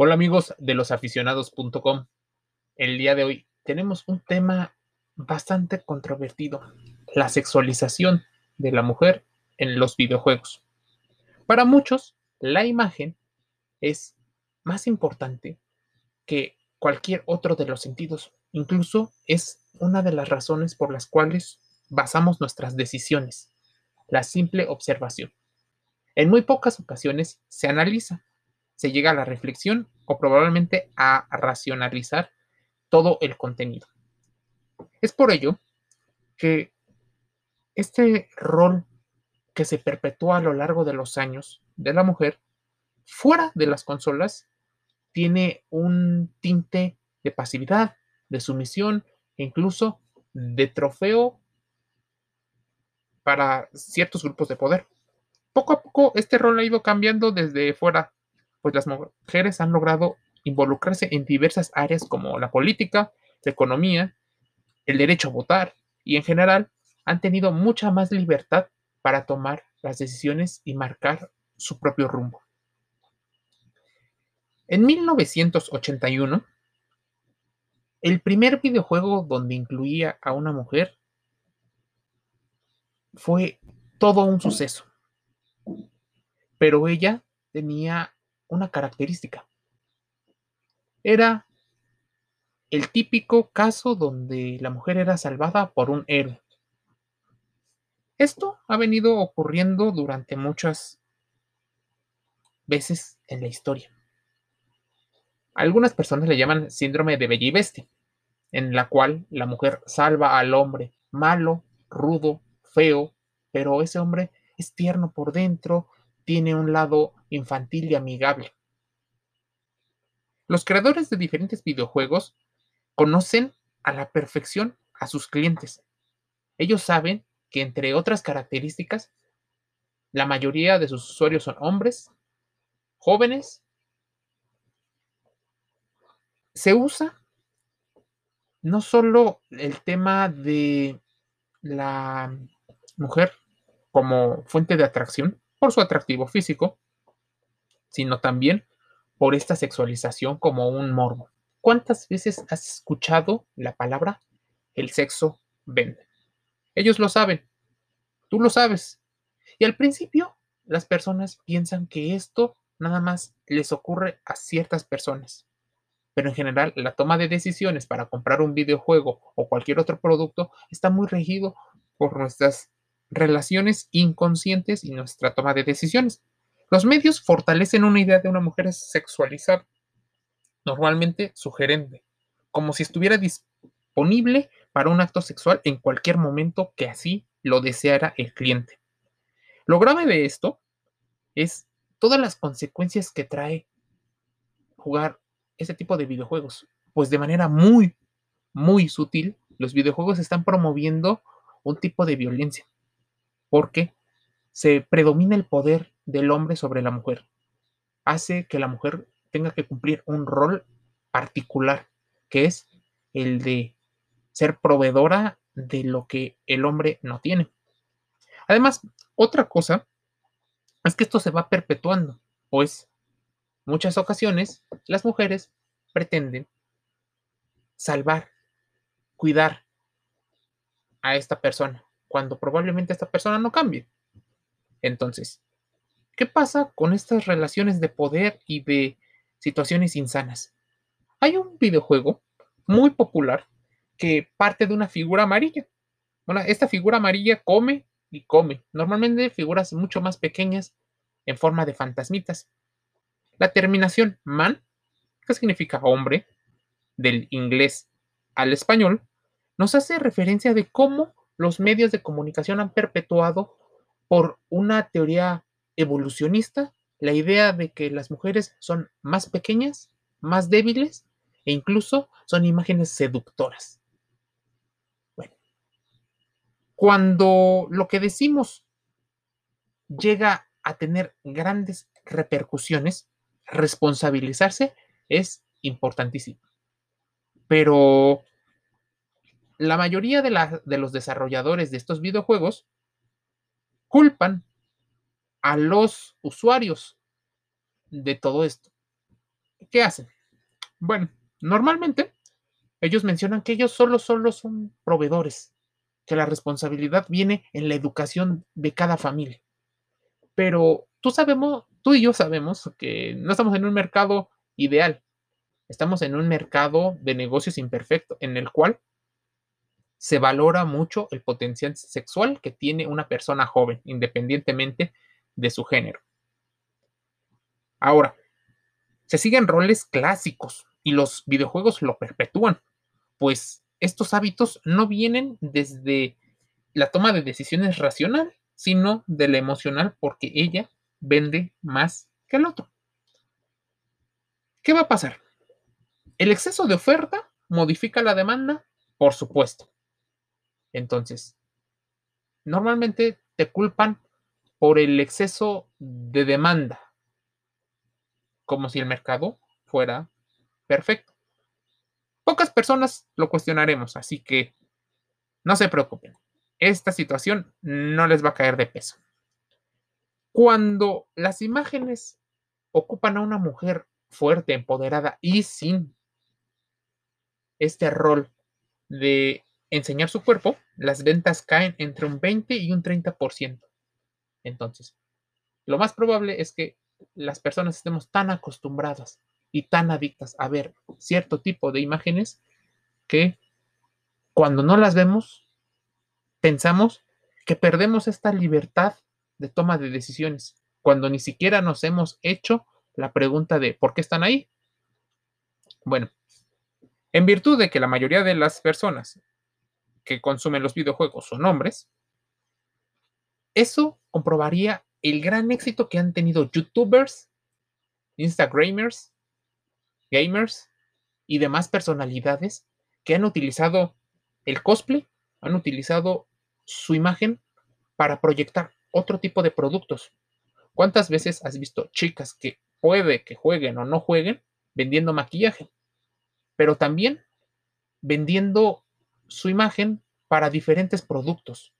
Hola amigos de losaficionados.com. El día de hoy tenemos un tema bastante controvertido, la sexualización de la mujer en los videojuegos. Para muchos, la imagen es más importante que cualquier otro de los sentidos. Incluso es una de las razones por las cuales basamos nuestras decisiones, la simple observación. En muy pocas ocasiones se analiza, se llega a la reflexión o probablemente a racionalizar todo el contenido. Es por ello que este rol que se perpetúa a lo largo de los años de la mujer fuera de las consolas tiene un tinte de pasividad, de sumisión e incluso de trofeo para ciertos grupos de poder. Poco a poco este rol ha ido cambiando desde fuera, pues las mujeres han logrado involucrarse en diversas áreas como la política, la economía, el derecho a votar y en general han tenido mucha más libertad para tomar las decisiones y marcar su propio rumbo. En 1981, el primer videojuego donde incluía a una mujer fue todo un suceso. Pero ella tenía una característica. Era el típico caso donde la mujer era salvada por un héroe. Esto ha venido ocurriendo durante muchas veces en la historia. Algunas personas le llaman síndrome de Bestia, en la cual la mujer salva al hombre malo, rudo, feo, pero ese hombre es tierno por dentro, tiene un lado infantil y amigable. Los creadores de diferentes videojuegos conocen a la perfección a sus clientes. Ellos saben que entre otras características, la mayoría de sus usuarios son hombres, jóvenes. Se usa no solo el tema de la mujer como fuente de atracción por su atractivo físico, sino también por esta sexualización como un morbo. ¿Cuántas veces has escuchado la palabra el sexo vende? Ellos lo saben, tú lo sabes. Y al principio las personas piensan que esto nada más les ocurre a ciertas personas. Pero en general la toma de decisiones para comprar un videojuego o cualquier otro producto está muy regido por nuestras relaciones inconscientes y nuestra toma de decisiones. Los medios fortalecen una idea de una mujer sexualizada, normalmente sugerente, como si estuviera disponible para un acto sexual en cualquier momento que así lo deseara el cliente. Lo grave de esto es todas las consecuencias que trae jugar ese tipo de videojuegos, pues de manera muy, muy sutil, los videojuegos están promoviendo un tipo de violencia, porque se predomina el poder del hombre sobre la mujer. Hace que la mujer tenga que cumplir un rol particular, que es el de ser proveedora de lo que el hombre no tiene. Además, otra cosa es que esto se va perpetuando, pues muchas ocasiones las mujeres pretenden salvar, cuidar a esta persona, cuando probablemente esta persona no cambie. Entonces, ¿qué pasa con estas relaciones de poder y de situaciones insanas? Hay un videojuego muy popular que parte de una figura amarilla. Bueno, esta figura amarilla come y come. Normalmente figuras mucho más pequeñas en forma de fantasmitas. La terminación man, que significa hombre, del inglés al español, nos hace referencia de cómo los medios de comunicación han perpetuado por una teoría evolucionista la idea de que las mujeres son más pequeñas, más débiles e incluso son imágenes seductoras. Bueno, cuando lo que decimos llega a tener grandes repercusiones, responsabilizarse es importantísimo. Pero la mayoría de, los desarrolladores de estos videojuegos culpan a los usuarios de todo esto. ¿qué hacen? Bueno, normalmente ellos mencionan que ellos solo, solo son proveedores, que la responsabilidad viene en la educación de cada familia. Pero tú sabemos, tú y yo sabemos que no estamos en un mercado ideal. Estamos en un mercado de negocios imperfecto en el cual se valora mucho el potencial sexual que tiene una persona joven, independientemente de su género. Ahora, se siguen roles clásicos y los videojuegos lo perpetúan, pues estos hábitos no vienen desde la toma de decisiones racional, sino de la emocional, porque ella vende más que el otro. ¿Qué va a pasar? ¿El exceso de oferta modifica la demanda? Por supuesto. Entonces, normalmente te culpan por el exceso de demanda, como si el mercado fuera perfecto. Pocas personas lo cuestionaremos, así que no se preocupen. Esta situación no les va a caer de peso. Cuando las imágenes ocupan a una mujer fuerte, empoderada y sin este rol de enseñar su cuerpo, las ventas caen entre un 20 y un 30%. Entonces, lo más probable es que las personas estemos tan acostumbradas y tan adictas a ver cierto tipo de imágenes que cuando no las vemos, pensamos que perdemos esta libertad de toma de decisiones, cuando ni siquiera nos hemos hecho la pregunta de ¿por qué están ahí? Bueno, en virtud de que la mayoría de las personas que consumen los videojuegos son hombres, eso comprobaría el gran éxito que han tenido youtubers, instagramers, gamers y demás personalidades que han utilizado el cosplay, han utilizado su imagen para proyectar otro tipo de productos. ¿Cuántas veces has visto chicas que puede que jueguen o no jueguen vendiendo maquillaje? Pero también vendiendo su imagen para diferentes productos,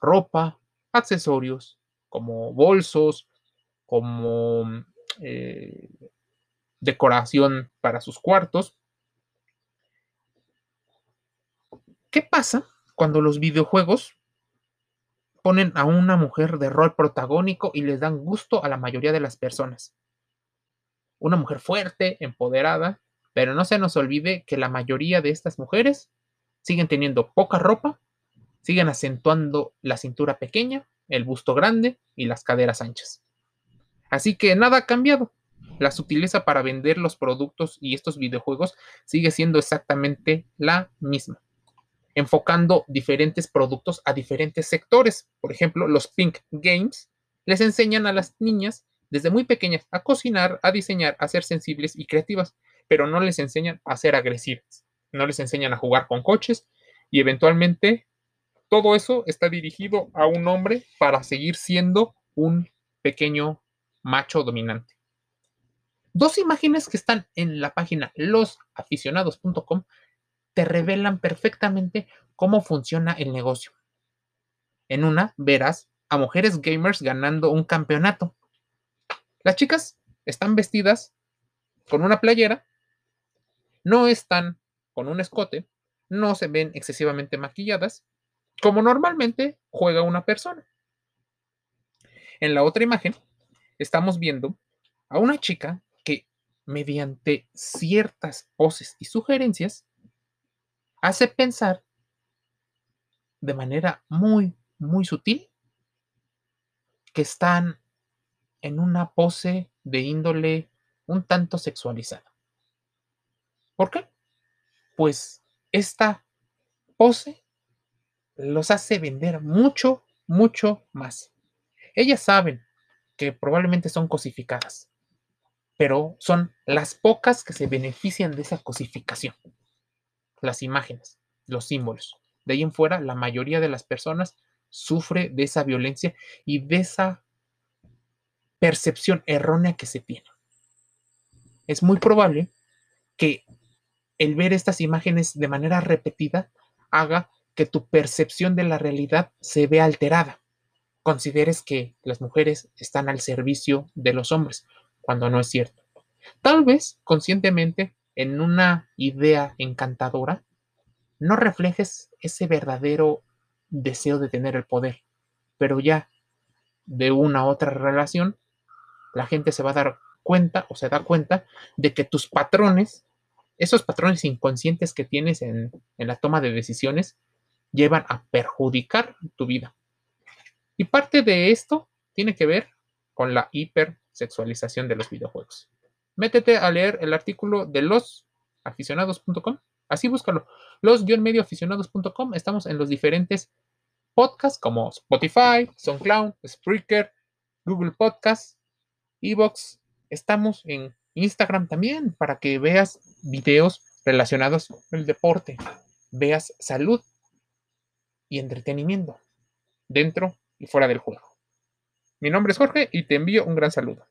ropa, accesorios, como bolsos, como eh, decoración para sus cuartos. ¿Qué pasa cuando los videojuegos ponen a una mujer de rol protagónico y les dan gusto a la mayoría de las personas? Una mujer fuerte, empoderada, pero no se nos olvide que la mayoría de estas mujeres siguen teniendo poca ropa, siguen acentuando la cintura pequeña, el busto grande y las caderas anchas. Así que nada ha cambiado. La sutileza para vender los productos y estos videojuegos sigue siendo exactamente la misma, enfocando diferentes productos a diferentes sectores. Por ejemplo, los Pink Games les enseñan a las niñas desde muy pequeñas a cocinar, a diseñar, a ser sensibles y creativas, pero no les enseñan a ser agresivas no les enseñan a jugar con coches y eventualmente todo eso está dirigido a un hombre para seguir siendo un pequeño macho dominante. Dos imágenes que están en la página losaficionados.com te revelan perfectamente cómo funciona el negocio. En una verás a mujeres gamers ganando un campeonato. Las chicas están vestidas con una playera, no están con un escote, no se ven excesivamente maquilladas, como normalmente juega una persona. En la otra imagen estamos viendo a una chica que mediante ciertas poses y sugerencias hace pensar de manera muy, muy sutil que están en una pose de índole un tanto sexualizada. ¿Por qué? Pues esta pose los hace vender mucho, mucho más. Ellas saben que probablemente son cosificadas, pero son las pocas que se benefician de esa cosificación. Las imágenes, los símbolos. De ahí en fuera, la mayoría de las personas sufre de esa violencia y de esa percepción errónea que se tiene. Es muy probable que el ver estas imágenes de manera repetida haga que tu percepción de la realidad se vea alterada. Consideres que las mujeres están al servicio de los hombres, cuando no es cierto. Tal vez conscientemente en una idea encantadora, no reflejes ese verdadero deseo de tener el poder, pero ya de una otra relación, la gente se va a dar cuenta o se da cuenta de que tus patrones, esos patrones inconscientes que tienes en, la toma de decisiones, llevan a perjudicar tu vida. Y parte de esto tiene que ver con la hipersexualización de los videojuegos. Métete a leer el artículo de losaficionados.com. Así búscalo. Los-medioaficionados.com. Estamos en los diferentes podcasts como Spotify, SoundCloud, Spreaker, Google Podcasts, Evox. Estamos en Instagram también para que veas videos relacionados con el deporte, veas salud y entretenimiento dentro y fuera del juego. Mi nombre es Jorge y te envío un gran saludo.